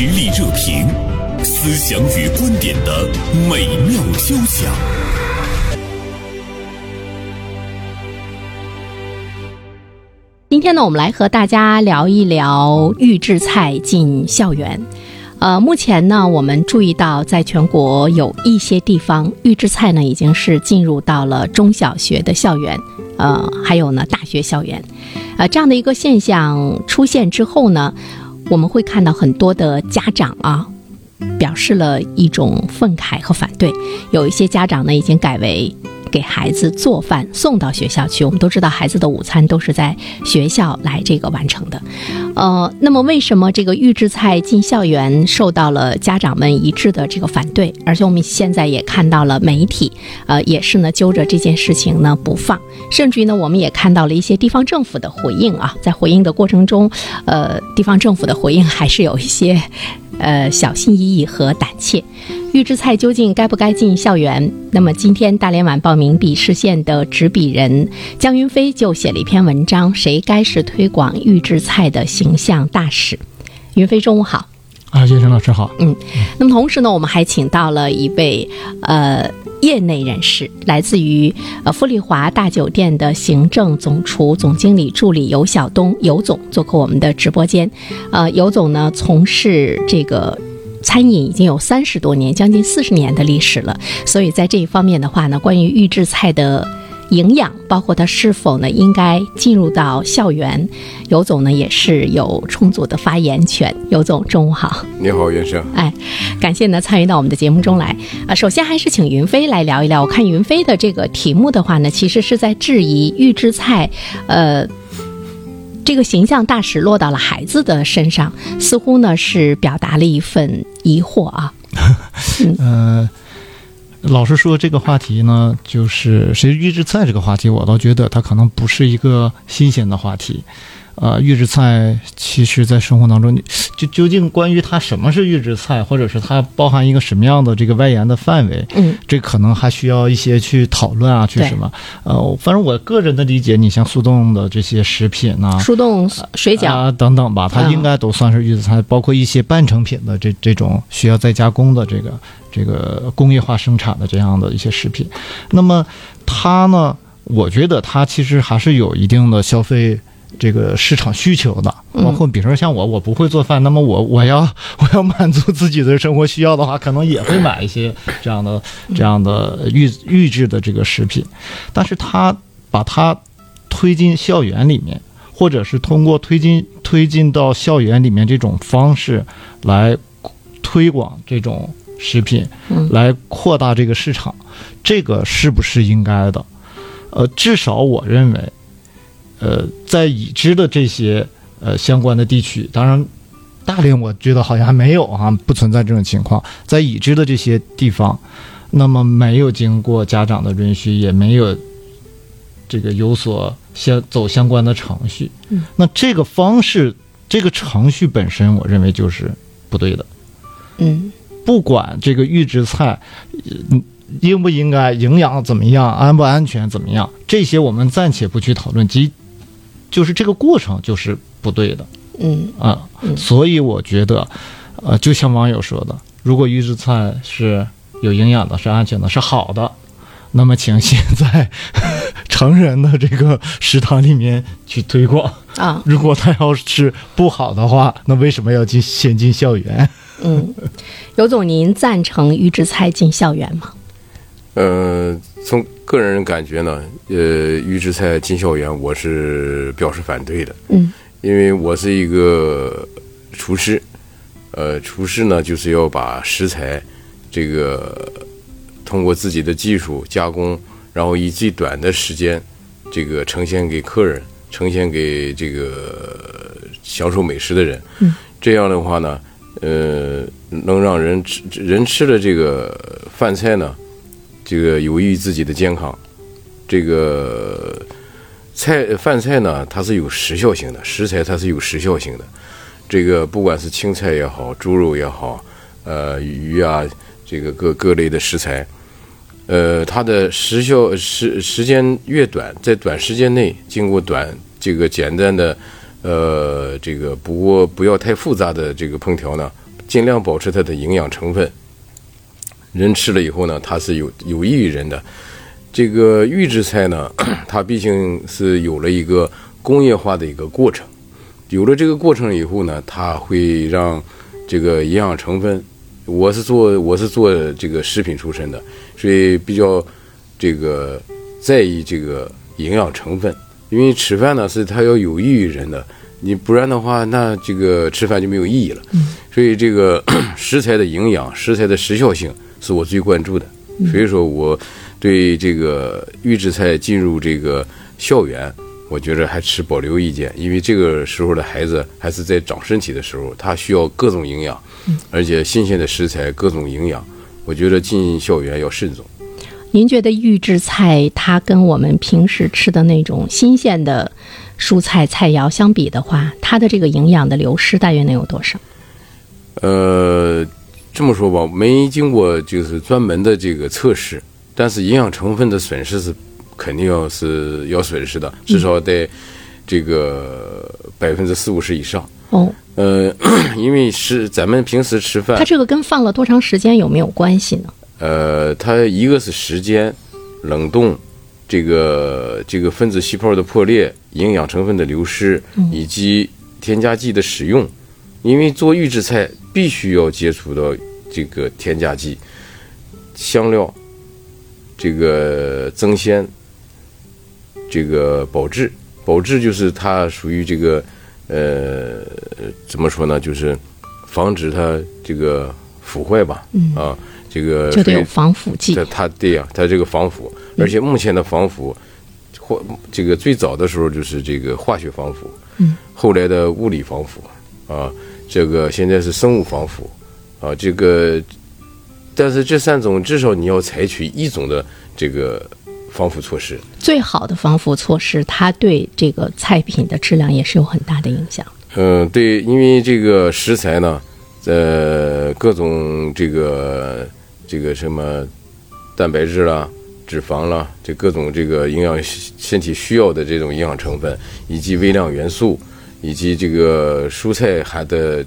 实力热评，思想与观点的美妙交响。今天呢，我们来和大家聊一聊预制菜进校园。呃，目前呢，我们注意到，在全国有一些地方，预制菜呢已经是进入到了中小学的校园，呃，还有呢大学校园。呃，这样的一个现象出现之后呢，我们会看到很多的家长啊，表示了一种愤慨和反对。有一些家长呢，已经改为。给孩子做饭送到学校去，我们都知道孩子的午餐都是在学校来这个完成的，呃，那么为什么这个预制菜进校园受到了家长们一致的这个反对？而且我们现在也看到了媒体，呃，也是呢揪着这件事情呢不放，甚至于呢我们也看到了一些地方政府的回应啊，在回应的过程中，呃，地方政府的回应还是有一些。呃，小心翼翼和胆怯，预制菜究竟该不该进校园？那么今天大连晚报名笔视线的执笔人江云飞就写了一篇文章：谁该是推广预制菜的形象大使？云飞，中午好。啊，叶生老师好。嗯，那么同时呢，我们还请到了一位呃。业内人士来自于呃富丽华大酒店的行政总厨总经理助理尤晓东尤总做客我们的直播间，呃，尤总呢从事这个餐饮已经有三十多年，将近四十年的历史了，所以在这一方面的话呢，关于预制菜的。营养包括它是否呢应该进入到校园，尤总呢也是有充足的发言权。尤总，中午好。你好，袁生。哎，感谢呢参与到我们的节目中来啊。首先还是请云飞来聊一聊。我看云飞的这个题目的话呢，其实是在质疑预制菜，呃，这个形象大使落到了孩子的身上，似乎呢是表达了一份疑惑啊。嗯。老实说，这个话题呢，就是谁预制菜这个话题，我倒觉得它可能不是一个新鲜的话题。呃，预制菜其实，在生活当中，你就究竟关于它什么是预制菜，或者是它包含一个什么样的这个外延的范围，嗯，这可能还需要一些去讨论啊，去什么？呃，反正我个人的理解，你像速冻的这些食品呐，速冻水饺啊等等吧，它应该都算是预制菜，包括一些半成品的这这种需要再加工的这个这个工业化生产的这样的一些食品。那么它呢，我觉得它其实还是有一定的消费。这个市场需求的，包括比如说像我，我不会做饭，那么我我要 我要满足自己的生活需要的话，可能也会买一些这样的这样的预预制的这个食品。但是他把它推进校园里面，或者是通过推进推进到校园里面这种方式来推广这种食品，来扩大这个市场，这个是不是应该的？呃，至少我认为。呃，在已知的这些呃相关的地区，当然，大连我觉得好像还没有啊，不存在这种情况。在已知的这些地方，那么没有经过家长的允许，也没有这个有所相走相关的程序，嗯，那这个方式，这个程序本身，我认为就是不对的，嗯，不管这个预制菜，嗯。应不应该，营养怎么样，安不安全怎么样，这些我们暂且不去讨论，即。就是这个过程就是不对的，嗯啊，所以我觉得，呃，就像网友说的，如果预制菜是有营养的、是安全的、是好的，那么请先在成人的这个食堂里面去推广啊。如果它要是不好的话，那为什么要进先进校园？嗯，尤总，您赞成预制菜进校园吗？呃，从个人感觉呢，呃，预制菜进校园，我是表示反对的。嗯，因为我是一个厨师，呃，厨师呢就是要把食材这个通过自己的技术加工，然后以最短的时间这个呈现给客人，呈现给这个享受美食的人。嗯，这样的话呢，呃，能让人吃人吃的这个饭菜呢。这个有益于自己的健康，这个菜饭菜呢，它是有时效性的，食材它是有时效性的。这个不管是青菜也好，猪肉也好，呃，鱼啊，这个各各类的食材，呃，它的时效时时间越短，在短时间内经过短这个简单的，呃，这个不过不要太复杂的这个烹调呢，尽量保持它的营养成分。人吃了以后呢，它是有有益于人的。这个预制菜呢，它毕竟是有了一个工业化的一个过程，有了这个过程以后呢，它会让这个营养成分。我是做我是做这个食品出身的，所以比较这个在意这个营养成分，因为吃饭呢是它要有益于人的，你不然的话，那这个吃饭就没有意义了。所以这个 食材的营养、食材的时效性是我最关注的。所以说，我对这个预制菜进入这个校园，我觉着还持保留意见，因为这个时候的孩子还是在长身体的时候，他需要各种营养，而且新鲜的食材各种营养，我觉得进校园要慎重。您觉得预制菜它跟我们平时吃的那种新鲜的蔬菜菜肴相比的话，它的这个营养的流失大约能有多少？呃，这么说吧，没经过就是专门的这个测试，但是营养成分的损失是肯定要是要损失的，至少得这个百分之四五十以上。哦，呃，因为是咱们平时吃饭它，这个跟放了多长时间有没有关系呢？呃，它一个是时间、冷冻，这个这个分子细胞的破裂、营养成分的流失，以及添加剂的使用。因为做预制菜必须要接触到这个添加剂、香料、这个增鲜、这个保质。保质就是它属于这个呃怎么说呢？就是防止它这个腐坏吧。啊，这个就得有防腐剂它。它对呀、它这个防腐，而且目前的防腐，或这个最早的时候就是这个化学防腐，嗯，后来的物理防腐，啊，这个现在是生物防腐，啊，这个，但是这三种至少你要采取一种的这个防腐措施，最好的防腐措施，它对这个菜品的质量也是有很大的影响。嗯，对，因为这个食材呢，呃，各种这个这个什么蛋白质啦、脂肪啦，这各种这个营养身体需要的这种营养成分，以及微量元素，以及这个蔬菜含的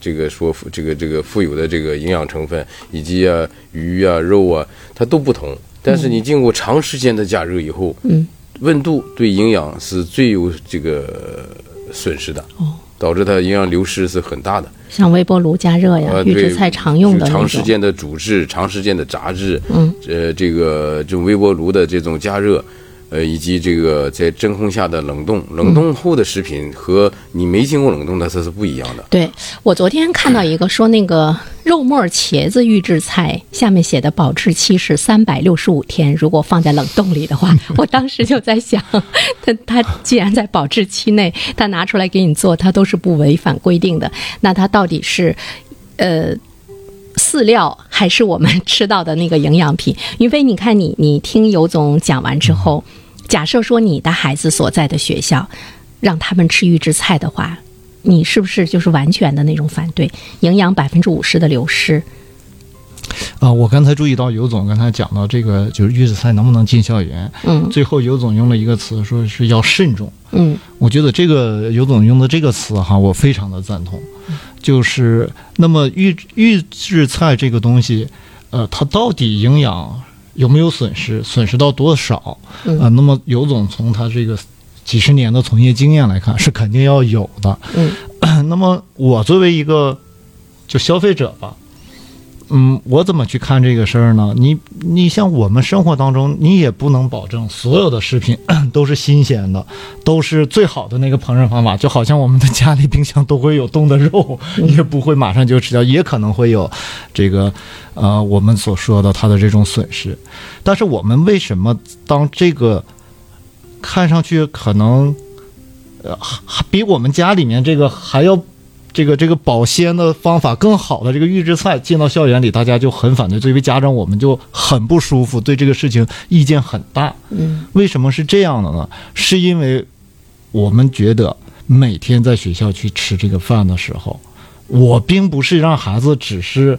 这个说这个这个富有的这个营养成分，以及啊鱼啊肉啊，它都不同。但是你经过长时间的加热以后，嗯，温度对营养是最有这个损失的。哦，导致它营养流失是很大的。像微波炉加热呀，呃，预制菜常用的。长时间的煮制、长时间的炸制，嗯，呃，这个这种微波炉的这种加热，呃，以及这个在真空下的冷冻，冷冻后的食品和你没经过冷冻的它是不一样的。对我昨天看到一个说那个肉末茄子预制菜，下面写的保质期是三百六十五天，如果放在冷冻里的话，我当时就在想，它它既然在保质期内，它拿出来给你做，它都是不违反规定的，那它到底是呃？饲料还是我们 吃到的那个营养品？云飞，你看你你听尤总讲完之后，假设说你的孩子所在的学校让他们吃预制菜的话，你是不是就是完全的那种反对？营养百分之五十的流失，啊，我刚才注意到尤总刚才讲到这个，就是预制菜能不能进校园，嗯最后尤总用了一个词，说是要慎重。嗯我觉得这个尤总用的这个词哈，我非常的赞同。就是那么预预制菜这个东西，呃，它到底营养有没有损失，损失到多少？嗯呃，那么尤总从他这个几十年的从业经验来看，是肯定要有的。嗯 那么我作为一个就消费者吧，嗯，我怎么去看这个事儿呢？你你像我们生活当中，你也不能保证所有的食品 都是新鲜的，都是最好的那个烹饪方法。就好像我们的家里冰箱都会有冻的肉，也不会马上就吃掉，也可能会有这个呃我们所说的它的这种损失。但是我们为什么当这个看上去可能呃还比我们家里面这个还要这个这个保鲜的方法更好的这个预制菜进到校园里，大家就很反对。作为家长，我们就很不舒服，对这个事情意见很大。嗯为什么是这样的呢？是因为我们觉得每天在学校去吃这个饭的时候，我并不是让孩子只是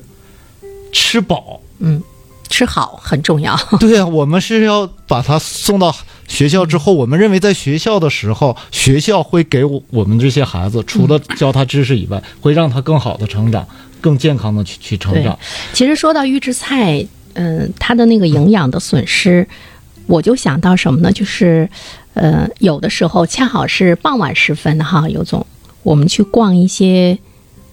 吃饱，嗯，吃好很重要。对啊、我们是要把他送到学校之后，我们认为在学校的时候，学校会给我我们这些孩子，除了教他知识以外，会让他更好的成长，更健康的去去成长。其实说到预制菜，嗯、它的那个营养的损失，我就想到什么呢？就是，呃，有的时候恰好是傍晚时分哈，尤总，我们去逛一些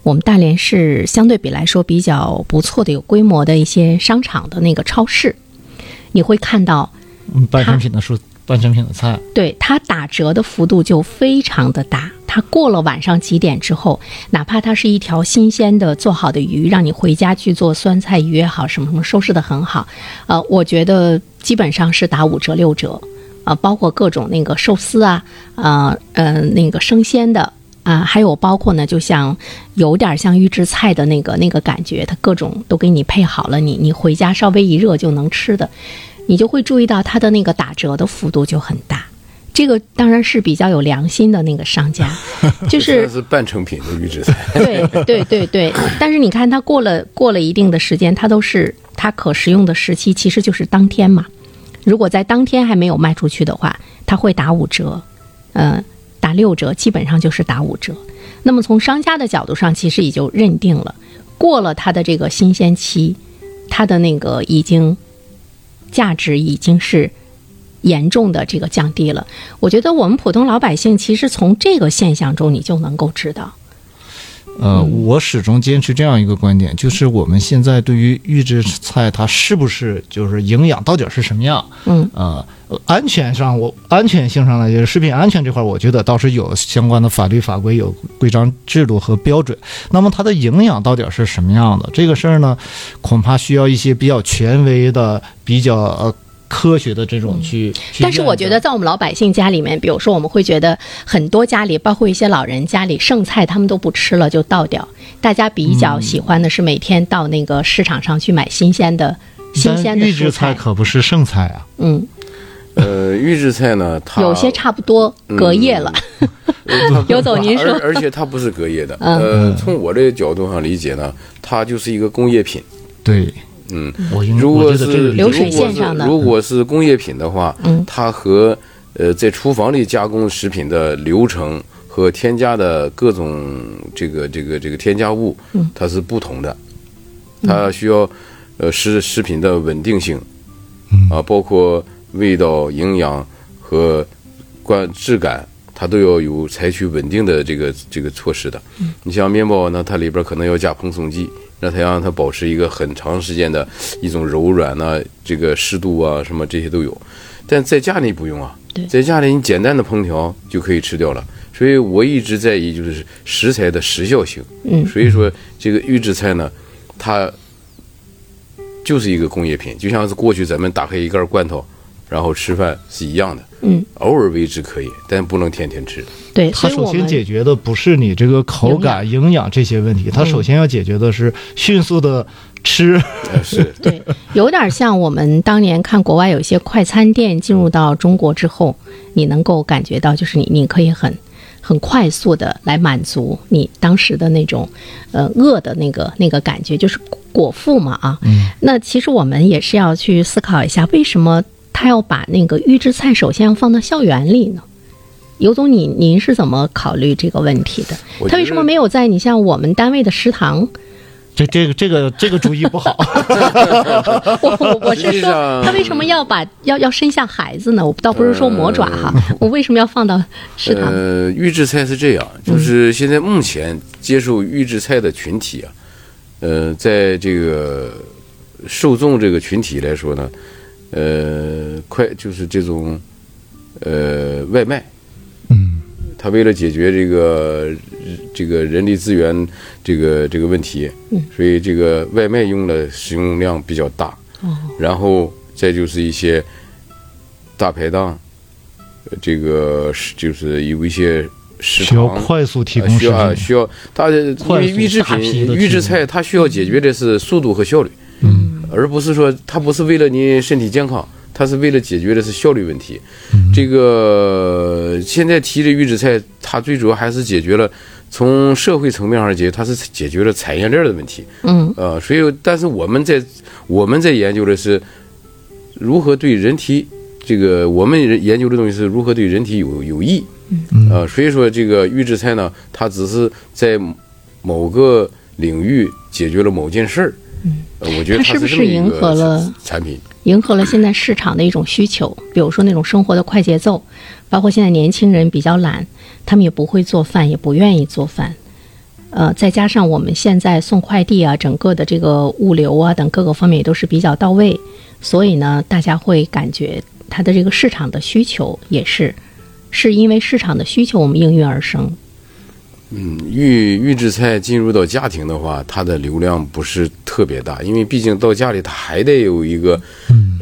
我们大连市相对比来说比较不错的、有规模的一些商场的那个超市，你会看到，嗯，半成品的蔬，半成品的菜，对它打折的幅度就非常的大。它过了晚上几点之后，哪怕它是一条新鲜的做好的鱼，让你回家去做酸菜鱼也好，什么什么收拾的很好，呃，我觉得基本上是打五折六折，呃，包括各种那个寿司啊，呃呃那个生鲜的。啊，还有包括呢，就像有点像预制菜的那个那个感觉，它各种都给你配好了，你你回家稍微一热就能吃的，你就会注意到它的那个打折的幅度就很大。这个当然是比较有良心的那个商家，就是是半成品的预制菜。对对对对，但是你看，它过了过了一定的时间，它都是它可食用的时期，其实就是当天嘛。如果在当天还没有卖出去的话，它会打五折，呃，打六折，基本上就是打五折。那么从商家的角度上，其实也就认定了，过了它的这个新鲜期，它的那个已经价值已经是严重的这个降低了。我觉得我们普通老百姓其实从这个现象中，你就能够知道。呃，我始终坚持这样一个观点，就是我们现在对于预制菜它是不是就是营养到底是什么样？嗯，呃，安全上我安全性上来讲，食品安全这块，我觉得倒是有相关的法律法规、有规章制度和标准。那么它的营养到底是什么样的？这个事儿呢，恐怕需要一些比较权威的、比较呃科学的这种去。去但是我觉得，在我们老百姓家里面，比如说我们会觉得很多家里，包括一些老人家里剩菜他们都不吃了就倒掉，大家比较喜欢的是每天到那个市场上去买新鲜的、新鲜的预制蔬菜。可不是剩菜啊。嗯，呃，预制菜呢，它有些差不多隔夜了。尤 总您说而而且它不是隔夜的。嗯呃，从我这个角度上理解呢，它就是一个工业品。对，嗯，我应如果是流水线上的如果是如果是工业品的话，嗯。它和呃在厨房里加工食品的流程和添加的各种这个这个这个添加物，嗯。它是不同的，它需要呃食食品的稳定性，嗯。啊，包括味道、营养和观质感。它都要有采取稳定的这个这个措施的。你像面包呢，它里边可能要加蓬松剂，让它让它保持一个很长时间的一种柔软呐、这个湿度啊，什么这些都有。但在家里不用啊，在家里你简单的烹调就可以吃掉了。所以我一直在意就是食材的时效性。嗯所以说这个预制菜呢，它就是一个工业品，就像是过去咱们打开一罐罐头，然后吃饭是一样的。嗯，偶尔为之可以，但不能天天吃。对，它首先解决的不是你这个口感、营养这些问题，它首先要解决的是迅速的吃。呃是，对，有点像我们当年看国外有一些快餐店进入到中国之后，你能够感觉到，就是你你可以很很快速的来满足你当时的那种呃饿的那个那个感觉，就是果腹嘛啊。嗯，那其实我们也是要去思考一下，为什么他要把那个预制菜首先要放到校园里呢？尤总，你您是怎么考虑这个问题的？他为什么没有在你像我们单位的食堂？这这个这个这个主意不好。我我我是说，他为什么要把要要伸向孩子呢？我倒不是说魔爪哈，我为什么要放到食堂？呃，预制菜是这样，就是现在目前接受预制菜的群体啊，呃，在这个受众这个群体来说呢，呃，快就是这种呃外卖，嗯，他为了解决这个这个人力资源这个这个问题，嗯。所以这个外卖用的使用量比较大，哦，然后再就是一些大排档，呃这个是就是有一些食需要堂。快速提呃供食需要。需要它的因为预制品预制菜，它需要解决的是速度和效率，嗯，而不是说它不是为了你身体健康，它是为了解决的是效率问题。嗯这个现在提的预制菜，它最主要还是解决了从社会层面上解决，它是解决了产业链的问题。嗯呃，所以但是我们在我们在研究的是如何对人体这个我们研究的东西是如何对人体有有益。嗯呃，所以说这个预制菜呢，它只是在某个领域解决了某件事儿。嗯，我觉得它是不是迎合了产品？迎合了现在市场的一种需求，比如说那种生活的快节奏，包括现在年轻人比较懒，他们也不会做饭，也不愿意做饭。呃，再加上我们现在送快递啊，整个的这个物流啊等各个方面也都是比较到位，所以呢，大家会感觉它的这个市场的需求也是，是因为市场的需求我们应运而生。嗯，预预制菜进入到家庭的话，它的流量不是特别大，因为毕竟到家里它还得有一个，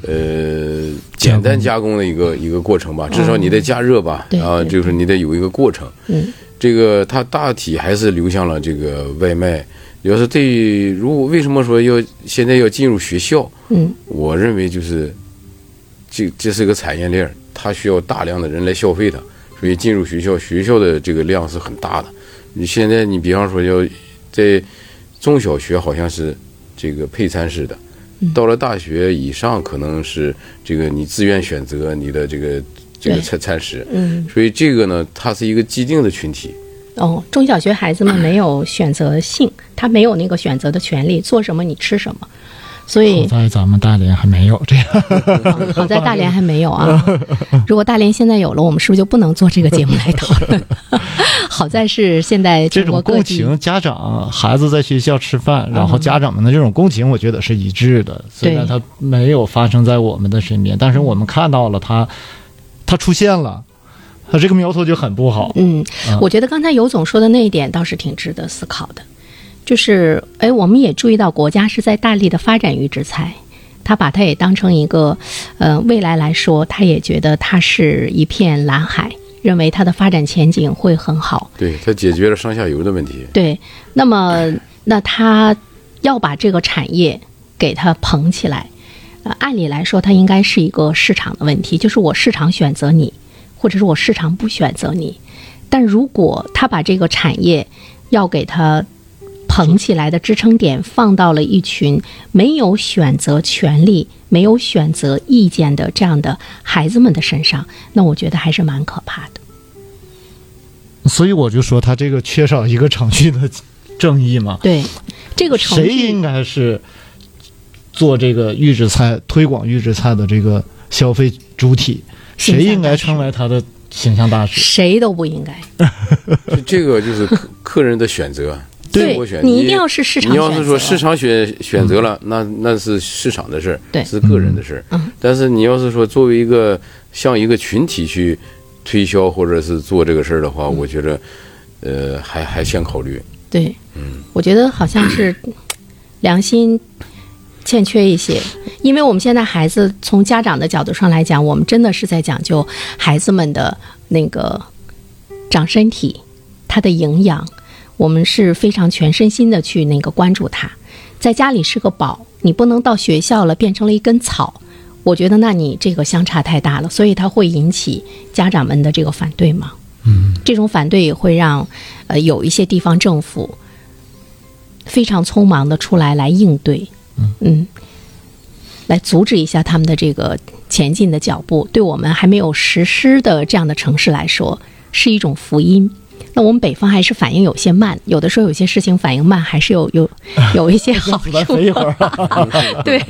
呃，简单加工的一个一个过程吧，至少你得加热吧，对啊，对就是你得有一个过程。嗯，这个它大体还是流向了这个外卖。要是对，如果为什么说要现在要进入学校？嗯，我认为就是这这是个产业链，它需要大量的人来消费它，所以进入学校，学校的这个量是很大的。你现在你比方说要在中小学好像是这个配餐式的，到了大学以上可能是这个你自愿选择你的这个这个餐餐食，嗯，所以这个呢，它是一个既定的群体。哦，中小学孩子们没有选择性，他没有那个选择的权利，做什么你吃什么，所以好在咱们大连还没有这样。嗯好在大连还没有啊。如果大连现在有了，我们是不是就不能做这个节目来讨论？好在是现在这种共情，家长孩子在学校吃饭，然后家长们的这种共情，我觉得是一致的。虽然它没有发生在我们的身边，但是我们看到了它，它出现了，它这个苗头就很不好。嗯啊，我觉得刚才尤总说的那一点倒是挺值得思考的，就是哎，我们也注意到国家是在大力的发展预制菜。他把它也当成一个，呃，未来来说，他也觉得它是一片蓝海，认为它的发展前景会很好。对，它解决了上下游的问题。对，那么那他要把这个产业给它捧起来，呃，按理来说，它应该是一个市场的问题，就是我市场选择你，或者是我市场不选择你。但如果他把这个产业要给它捧起来的支撑点放到了一群没有选择权利、没有选择意见的这样的孩子们的身上，那我觉得还是蛮可怕的。所以我就说，他这个缺少一个程序的正义嘛。对，这个程谁应该是做这个预制菜推广预制菜的这个消费主体？谁应该成为他的形象大使？谁都不应该。这这个就是客客人的选择，对你一定要是市场你要是说市场选选择了，那那是市场的事儿，对是个人的事儿。嗯但是你要是说作为一个像一个群体去推销或者是做这个事儿的嗯话，我觉得呃还还先考虑。对，嗯我觉得好像是 良心欠缺一些，因为我们现在孩子从家长的角度上来讲，我们真的是在讲究孩子们的那个长身体，他的营养，我们是非常全身心的去那个关注他。在家里是个宝，你不能到学校了变成了一根草。我觉得那你这个相差太大了，所以它会引起家长们的这个反对吗。嗯，这种反对也会让呃有一些地方政府非常匆忙的出来来应对，嗯，来阻止一下他们的这个前进的脚步。对我们还没有实施的这样的城市来说，是一种福音。那我们北方还是反应有些慢，有的时候有些事情反应慢，还是有有 有一些好处飞一会儿。对，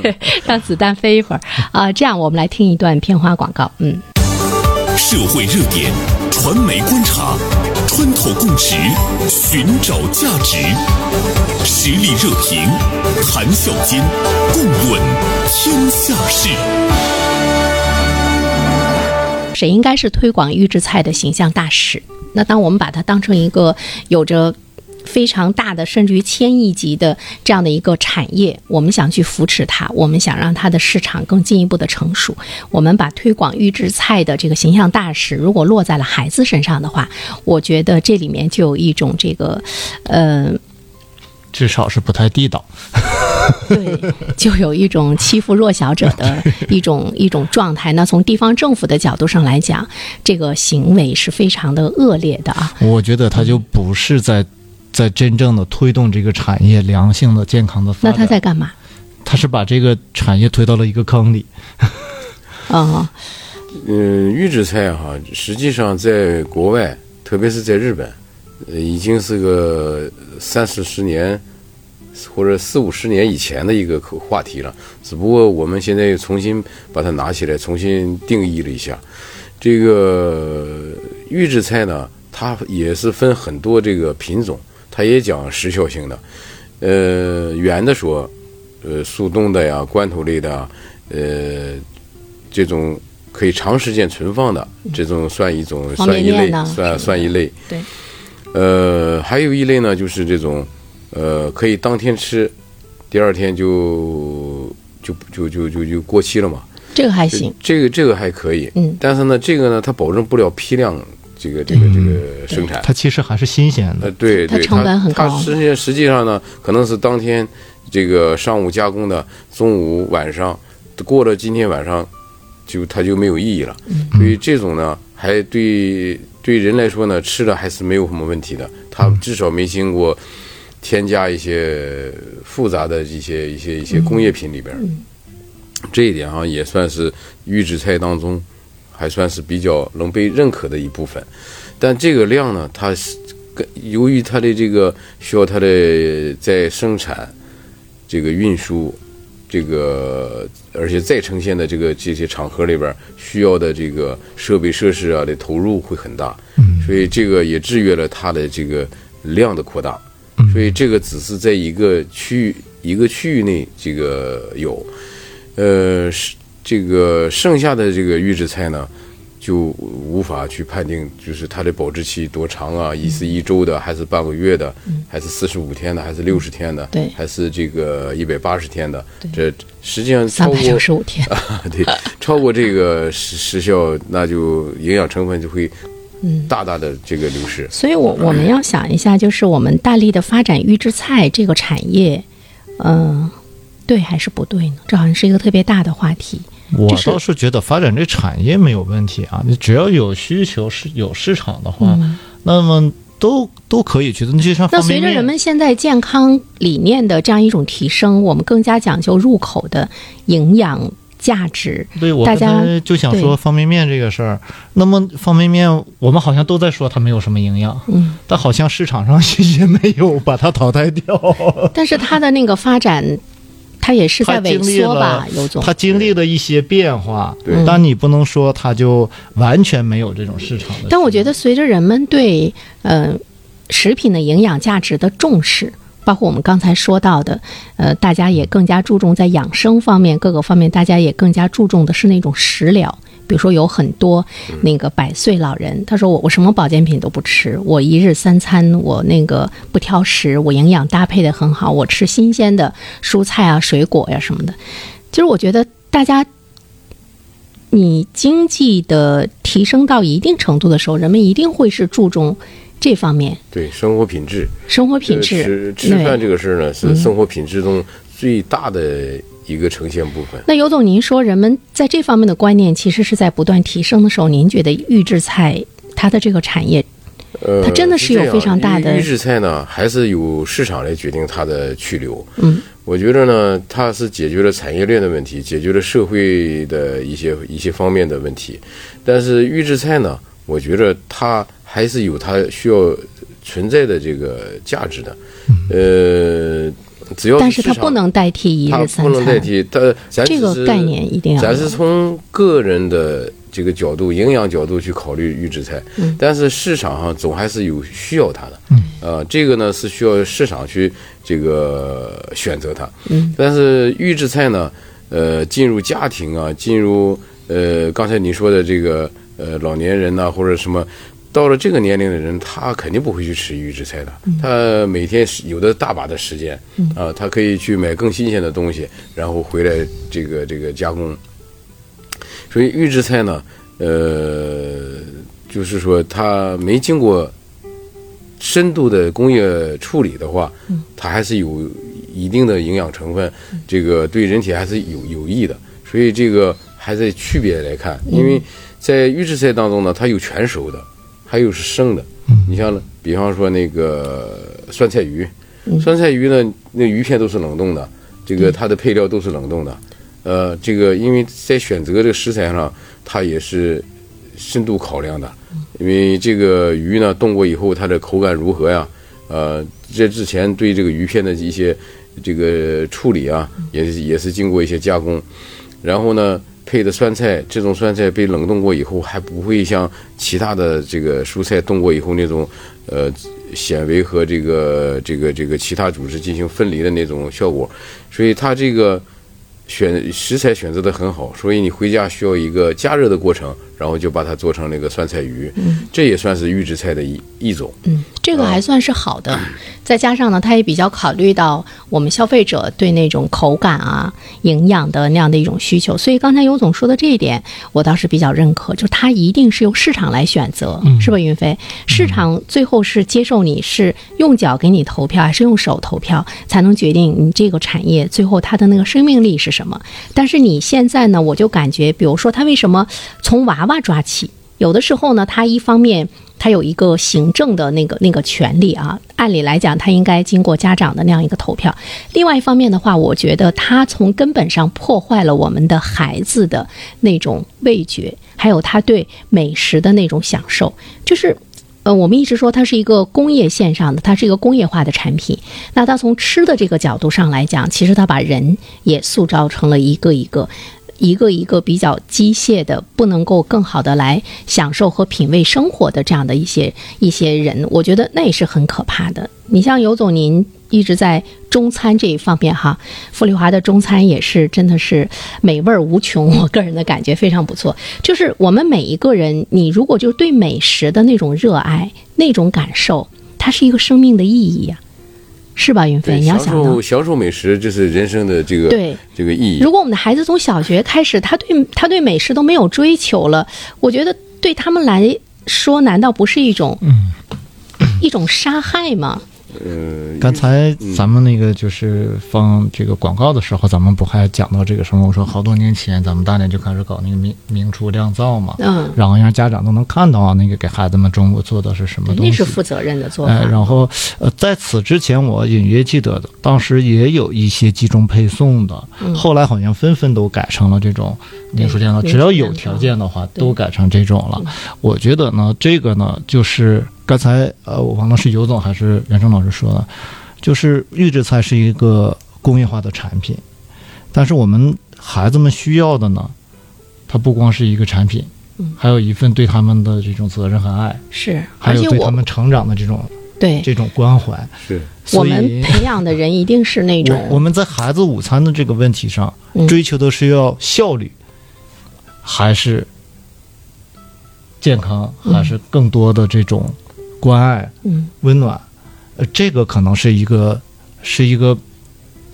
让子弹飞一会儿 啊、这样我们来听一段片花广告。嗯，社会热点，传媒观察，穿透共识，寻找价值，实力热评，谈笑间，共论天下事。谁应该是推广预制菜的形象大使？那当我们把它当成一个有着非常大的，甚至于千亿级的这样的一个产业，我们想去扶持它，我们想让它的市场更进一步的成熟。我们把推广预制菜的这个形象大使，如果落在了孩子身上的话，我觉得这里面就有一种这个，呃，至少是不太地道。对，就有一种欺负弱小者的 一种一种状态。那从地方政府的角度上来讲，这个行为是非常的恶劣的啊。我觉得他就不是在在真正的推动这个产业良性的、健康的发那。他在干嘛？他是把这个产业推到了一个坑里。哦，嗯，预制菜哈，实际上在国外，特别是在日本，呃，已经是个三四十年或者四五十年以前的一个口话题了。只不过我们现在又重新把它拿起来，重新定义了一下。这个预制菜呢，它也是分很多这个品种，它也讲时效性的。呃，圆的说，呃，速冻的呀，罐头类的啊，呃，这种可以长时间存放的，这种算一种，算一类算算一类。对，呃，还有一类呢，就是这种，呃，可以当天吃，第二天就就就就就就过期了嘛。这个还行。这个这个还可以，嗯但是呢，这个呢，它保证不了批量这个这个这个生产。它其实还是新鲜呃，的。对对，它成本很高它实际实际上呢，可能是当天这个上午加工的，中午晚上过了今天晚上，就它就没有意义了。所以这种呢，还对对人来说呢，吃了还是没有什么问题的。它至少没经过添加一些复杂的一些一些一些工业品里边儿。这一点啊、也算是预制菜当中还算是比较能被认可的一部分。但这个量呢，它是跟由于它的这个需要它的在生产、这个运输、这个而且再呈现的这个这些场合里边儿需要的这个设备设施啊的投入会很大，所以这个也制约了它的这个量的扩大。所以这个只是在一个区域一个区域内这个有，呃，是这个剩下的这个预制菜呢，就无法去判定，就是它的保质期多长啊？一是一周的，还是半个月的，还是四十五天的，还是六十天的，对还是这个一百八十天的？这实际上超三过百六十五天，啊，对，超过这个时时效，那就营养成分就会嗯大大的这个流失。所以我我们要想一下，就是我们大力的发展预制菜这个产业，嗯、对还是不对呢？这好像是一个特别大的话题。我倒是觉得发展这产业没有问题啊，你只要有需求是有市场的话，那么都都可以去的。那就像嗯那随着人们现在健康理念的这样一种提升，我们更加讲究入口的营养价值。对我大家就想说方便面这个事儿。那么方便面，我们好像都在说它没有什么营养，嗯，但好像市场上 也没有把它淘汰掉。但是它的那个发展，它也是在萎缩吧，尤总。它经历了一些变化，对但你不能说它就完全没有这种市场的。但我觉得随着人们对呃食品的营养价值的重视，包括我们刚才说到的，呃，大家也更加注重在养生方面各个方面，大家也更加注重的是那种食疗。比如说有很多那个百岁老人，他说我我什么保健品都不吃，我一日三餐我那个不挑食，我营养搭配的很好，我吃新鲜的蔬菜啊、水果呀、什么的。其实我觉得大家你经济的提升到一定程度的时候，人们一定会是注重这方面对生活品质，生活品质。吃吃饭这个事儿呢，是生活品质中最大的一个呈现部分。那尤总，您说人们在这方面的观念其实是在不断提升的时候，您觉得预制菜它的这个产业，呃，它真的是有非常大的预预制菜呢，还是由市场来决定它的去留。嗯，我觉得呢，它是解决了产业链的问题，解决了社会的一些一些方面的问题。但是预制菜呢，我觉得它还是有它需要存在的这个价值的。呃，只要但是它不能代替一它日三不能代。替它，咱这个概念一定要咱是从个人的这个角度、营养角度去考虑预制菜，嗯但是市场上总还是有需要它的，嗯，呃，这个呢是需要市场去这个选择它，嗯，但是预制菜呢，呃，进入家庭啊，进入呃刚才你说的这个呃老年人呐、或者什么。到了这个年龄的人，他肯定不会去吃预制菜的。他每天是有的大把的时间，啊，他可以去买更新鲜的东西，然后回来这个这个加工。所以预制菜呢，呃，就是说它没经过深度的工业处理的话，它还是有一定的营养成分，这个对人体还是有有益的。所以这个还在区别来看，因为在预制菜当中呢，它有全熟的，还有是生的。你像比方说那个酸菜鱼，酸菜鱼呢，那鱼片都是冷冻的，这个它的配料都是冷冻的。呃，这个因为在选择这个食材上，它也是深度考量的，因为这个鱼呢冻过以后，它的口感如何呀？呃，这之前对这个鱼片的一些这个处理啊，也是也是经过一些加工，然后呢配的酸菜，这种酸菜被冷冻过以后，还不会像其他的这个蔬菜冻过以后那种呃纤维和这个这个这个其他组织进行分离的那种效果，所以它这个。选食材选择的很好，所以你回家需要一个加热的过程，然后就把它做成那个酸菜鱼，嗯这也算是预制菜的一一种。嗯，这个还算是好的，再加上呢，它也比较考虑到我们消费者对那种口感啊、营养的那样的一种需求，所以刚才尤总说的这一点，我倒是比较认可，就是它一定是由市场来选择，是吧？云飞，市场最后是接受你是用脚给你投票，还是用手投票，才能决定你这个产业最后它的那个生命力是什么？但是你现在呢，我就感觉，比如说它为什么从娃娃抓起？有的时候呢，他一方面他有一个行政的那个那个权利啊，按理来讲他应该经过家长的那样一个投票；另外一方面的话，我觉得他从根本上破坏了我们的孩子的那种味觉，还有他对美食的那种享受，就是。呃，我们一直说它是一个工业线上的，它是一个工业化的产品。那它从吃的这个角度上来讲，其实它把人也塑造成了一个一个、一个一个比较机械的，不能够更好的来享受和品味生活的这样的一些一些人。我觉得那也是很可怕的。你像尤总您。一直在中餐这一方面哈，富丽华的中餐也是真的是美味无穷，我个人的感觉非常不错。就是我们每一个人，你如果就对美食的那种热爱、那种感受，它是一个生命的意义呀，是吧？云飞，你要想到享受美食，这是人生的这个对这个意义。如果我们的孩子从小学开始，他对他对美食都没有追求了，我觉得对他们来说，难道不是一种一种杀害吗？呃，刚才咱们那个就是放这个广告的时候，咱们不还讲到这个什么？我说好多年前咱们大连就开始搞那个明明厨亮灶嘛，嗯，然后让家长都能看到啊，那个给孩子们中午做的是什么东西，那是负责任的做法。哎，然后呃，在此之前我隐约记得的，当时也有一些集中配送的，后来好像纷纷都改成了这种明厨亮灶，只要有条件的话，都改成这种了。我觉得呢，这个呢，就是。刚才呃，我忘了是尤总还是袁成老师说的，就是预制菜是一个工业化的产品，但是我们孩子们需要的呢，它不光是一个产品，还有一份对他们的这种责任和爱，是，还有对他们成长的这种对这种关怀，是。我们培养的人一定是那种，我们在孩子午餐的这个问题上，追求的是要效率，还是健康，还是更多的这种。关爱，嗯，温暖，呃，这个可能是一个，是一个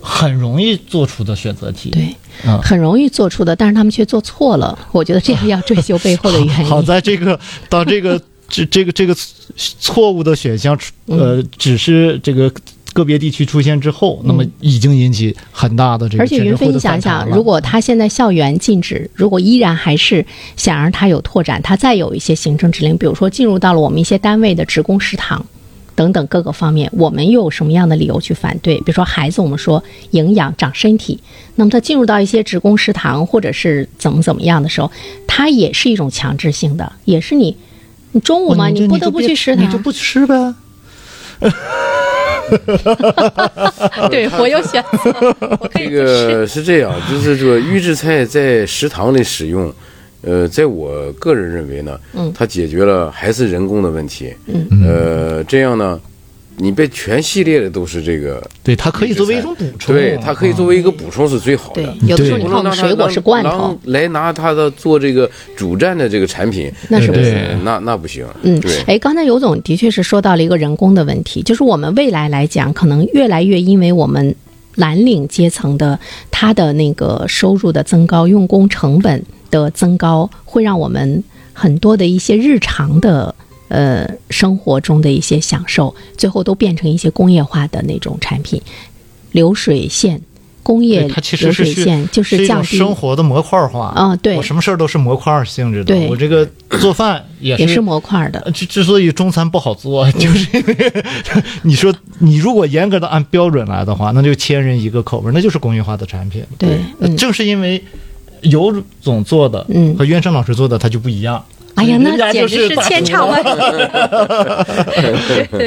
很容易做出的选择题，对，嗯，很容易做出的，但是他们却做错了。我觉得这个要追究背后的原因。好在这个，当这个这这个这个错误的选项，呃，只是这个。个别地区出现之后，那么已经引起很大的这个。而且云飞，你想想，如果他现在校园禁止，如果依然还是想让他有拓展，他再有一些行政指令，比如说进入到了我们一些单位的职工食堂等等各个方面，我们又有什么样的理由去反对？比如说孩子，我们说营养长身体，那么他进入到一些职工食堂或者是怎么怎么样的时候，它也是一种强制性的，也是你你中午嘛，你不得不去食堂，你就不吃呗。对 我有选择。这个是这样，就是说预制菜在食堂里使用，呃，在我个人认为呢，嗯，它解决了还是人工的问题，嗯，呃，这样呢。你别全系列的都是这个，对它可以作为一种补充，对它可以作为一个补充是最好的。有的时候你看水果是罐头，来拿它的做这个主战的这个产品，那是不行，那那不行。嗯，对。哎，刚才尤总的确是说到了一个人工的问题，就是我们未来来讲，可能越来越因为我们蓝领阶层的他的那个收入的增高，用工成本的增高，会让我们很多的一些日常的。呃，生活中的一些享受，最后都变成一些工业化的那种产品。流水线。工业它其实流是水线就是一种降低生活的模块化啊对我什么事儿都是模块性质的。对我这个做饭也也是模块的呃，之之所以中餐不好做，就是因为你说你如果严格的按标准来的话，那就千人一个口味，那就是工业化的产品。对正是因为尤总做的嗯和袁生老师做的它就不一样。哎呀，那简直是千差万别。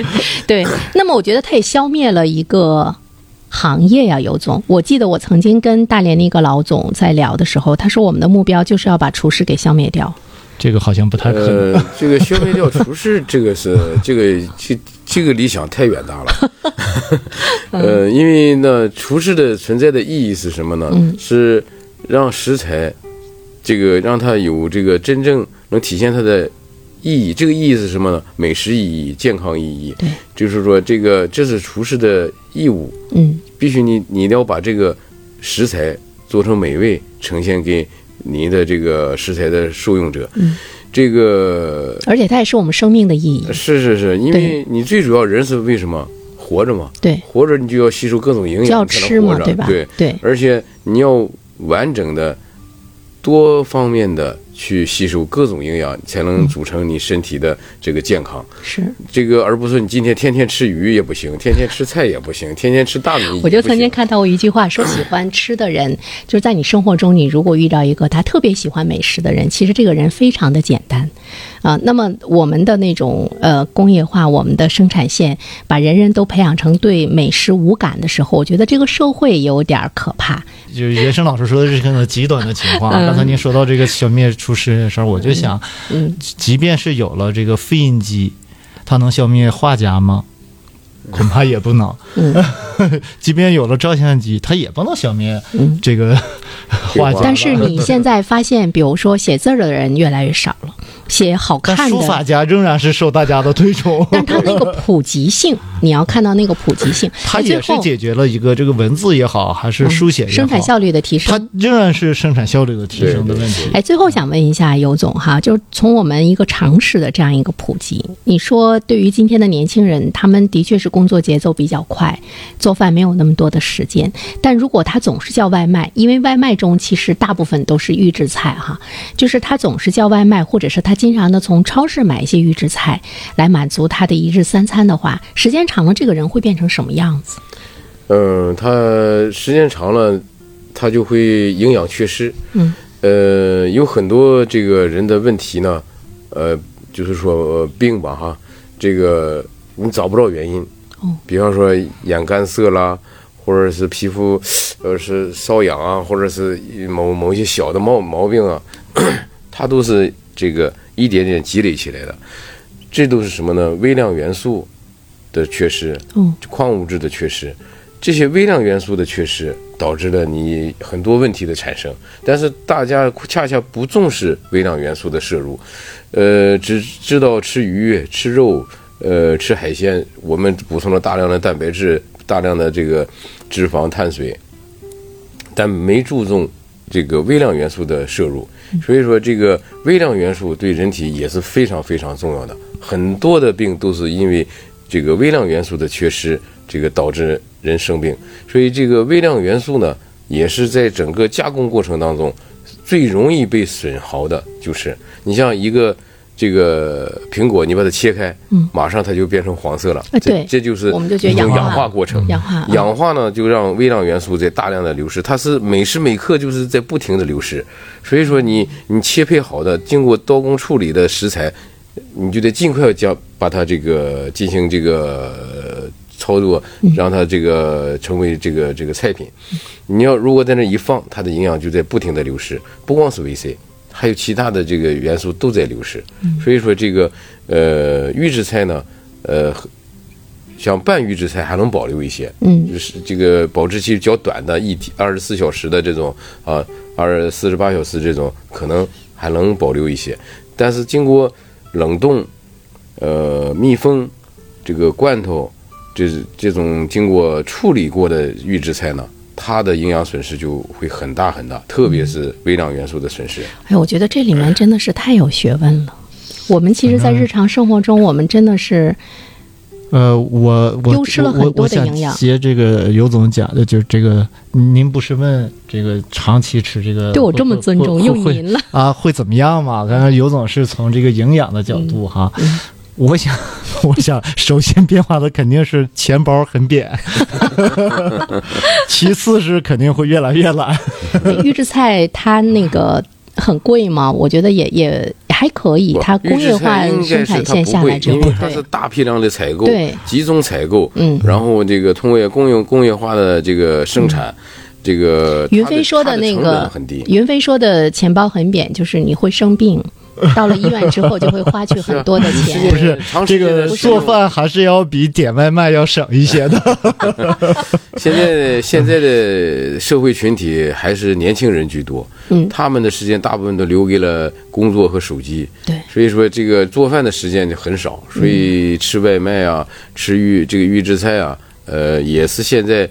对，那么我觉得它也消灭了一个行业呀，尤总。我记得我曾经跟大连的一个老总在聊的时候，他说我们的目标就是要把厨师给消灭掉。这个好像不太可能。呃，这个消灭掉厨师，这个是这个这这个理想太远大了。呃，因为呢，厨师的存在的意义是什么呢？嗯是让食材这个让它有这个真正能体现它的意义。这个意义是什么呢？美食意义、健康意义。对，就是说这个这是厨师的义务，嗯必须你你要把这个食材做成美味，呈现给你的这个食材的受用者。嗯，这个而且它也是我们生命的意义。是是是，因为你最主要人是为什么活着嘛？对，活着你就要吸收各种营就要养，才吃嘛。对吧？对，对，而且你要完整的、多方面的去吸收各种营养，才能组成你身体的这个健康。是。这个而不是你今天天天吃鱼也不行，天天吃菜也不行，天天吃大米。我就曾经看到过一句话，说喜欢吃的人，就是在你生活中，你如果遇到一个他特别喜欢美食的人，其实这个人非常的简单，啊、那么我们的那种呃工业化，我们的生产线，把人人都培养成对美食无感的时候，我觉得这个社会有点儿可怕。就是袁生老师说的是可能极端的情况。嗯刚才您说到这个消灭厨师的事儿，我就想，嗯，即便是有了这个复印机，它能消灭画家吗？恐怕也不能。嗯，即便有了照相机，它也不能消灭嗯这个 画家。但是你现在发现，比如说写字儿的人越来越少了，写好看的。书法家仍然是受大家的推崇。但他那个普及性，你要看到那个普及性，它哎最后也是解决了一个这个文字也好，还是书写也好，生产效率的提升它。仍然是生产效率的提升的问题。哎，最后想问一下尤总哈，就是从我们一个常识的这样一个普及，你说对于今天的年轻人，他们的确是工作节奏比较快，做饭没有那么多的时间。但如果他总是叫外卖，因为外卖中其实大部分都是预制菜哈，就是他总是叫外卖，或者是他经常的从超市买一些预制菜来满足他的一日三餐的话，时间长了，这个人会变成什么样子？嗯，他时间长了，他就会营养缺失。嗯，呃，有很多这个人的问题呢，呃，就是说、呃病吧哈，这个你找不着原因。哦，比方说眼干涩啦，或者是皮肤呃是瘙痒啊，或者是某某一些小的毛毛病啊，它都是这个一点点积累起来的。这都是什么呢？微量元素的缺失。嗯，矿物质的缺失，这些微量元素的缺失导致了你很多问题的产生。但是大家恰恰不重视微量元素的摄入，呃，只知道吃鱼、吃肉、呃吃海鲜，我们补充了大量的蛋白质、大量的这个脂肪、碳水，但没注重这个微量元素的摄入。所以说，这个微量元素对人体也是非常非常重要的。很多的病都是因为这个微量元素的缺失，这个导致人生病。所以，这个微量元素呢，也是在整个加工过程当中最容易被损耗的。就是你像一个这个苹果，你把它切开，嗯马上它就变成黄色了。这这就是我们就觉得一种氧氧化化过程。氧化，啊氧化呢，就让微量元素在大量的流失，它是每时每刻就是在不停的流失。所以说你，你切配好的、经过刀工处理的食材，你就得尽快将把它这个进行这个呃操作，让它这个成为这个这个菜品。你要如果在那一放，它的营养就在不停的流失，不光是维 C，还有其他的这个元素都在流失。所以说，这个呃预制菜呢，呃。像半预制菜还能保留一些，嗯就是这个保质期较短的，一天二十四小时的这种啊，二四十八小时这种可能还能保留一些，但是经过冷冻、呃密封、这个罐头，这这种经过处理过的预制菜呢，它的营养损失就会很大很大，特别是微量元素的损失。哎，我觉得这里面真的是太有学问了。我们其实，在日常生活中，我们真的是呃，我我丢失了很多的我我想营养接这个尤总讲的，就是这个，您不是问这个长期吃这个，对我这么尊重，用您了。啊，会怎么样嘛？刚刚尤总是从这个营养的角度哈，嗯我想，我想首先变化的肯定是钱包很扁，其次是肯定会越来越懒。预制菜它那个很贵吗？我觉得也也还可以，它工业化生产线下来之后，因为它是，大批量的采购，对。集中采购，嗯。然后这个通过工业工业化的这个生产，这个云飞说的那个很低，云飞说的钱包很扁，就是你会生病，到了医院之后就会花去很多的钱。不是这个做饭还是要比点外卖要省一些的。现在现在的社会群体还是年轻人居多，嗯他们的时间大部分都留给了工作和手机，对所以说这个做饭的时间就很少，所以吃外卖啊，吃预这个预制菜啊，呃，也是现在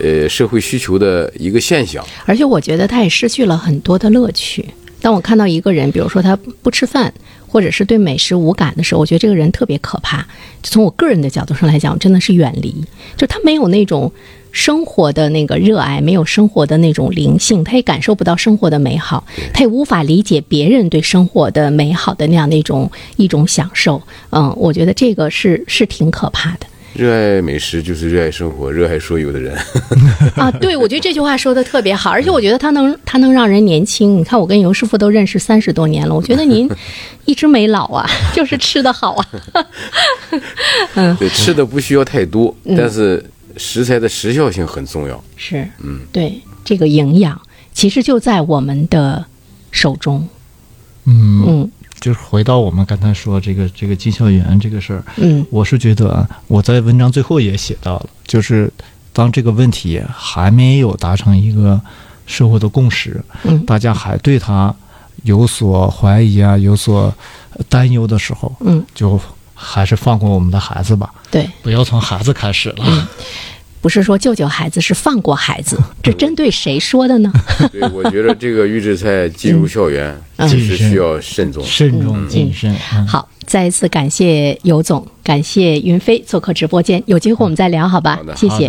呃社会需求的一个现象。而且我觉得他也失去了很多的乐趣。当我看到一个人，比如说他不吃饭，或者是对美食无感的时候，我觉得这个人特别可怕。就从我个人的角度上来讲，真的是远离，就他没有那种生活的那个热爱，没有生活的那种灵性，他也感受不到生活的美好，他也无法理解别人对生活的美好的那样的一种一种享受。嗯，我觉得这个是是挺可怕的。热爱美食就是热爱生活，热爱所有的人。啊，对，我觉得这句话说的特别好，而且我觉得他能他能让人年轻。你看，我跟尤师傅都认识三十多年了，我觉得您 一直没老啊，就是吃的好啊。嗯对，吃的不需要太多，嗯但是食材的时效性很重要。是，嗯，对，这个营养其实就在我们的手中。嗯，嗯就是回到我们刚才说这个这个进校园这个事儿，嗯。我是觉得啊，我在文章最后也写到了，就是当这个问题还没有达成一个社会的共识，嗯。大家还对他有所怀疑啊，有所担忧的时候，嗯，就还是放过我们的孩子吧，对，不要从孩子开始了。不是说救救孩子，是放过孩子，这针对谁说的呢？对，我觉得这个预制菜进入校园嗯就是需要慎重。慎重谨慎。嗯好，再一次感谢尤总，感谢云飞做客直播间，有机会我们再聊，好吧？好的谢谢。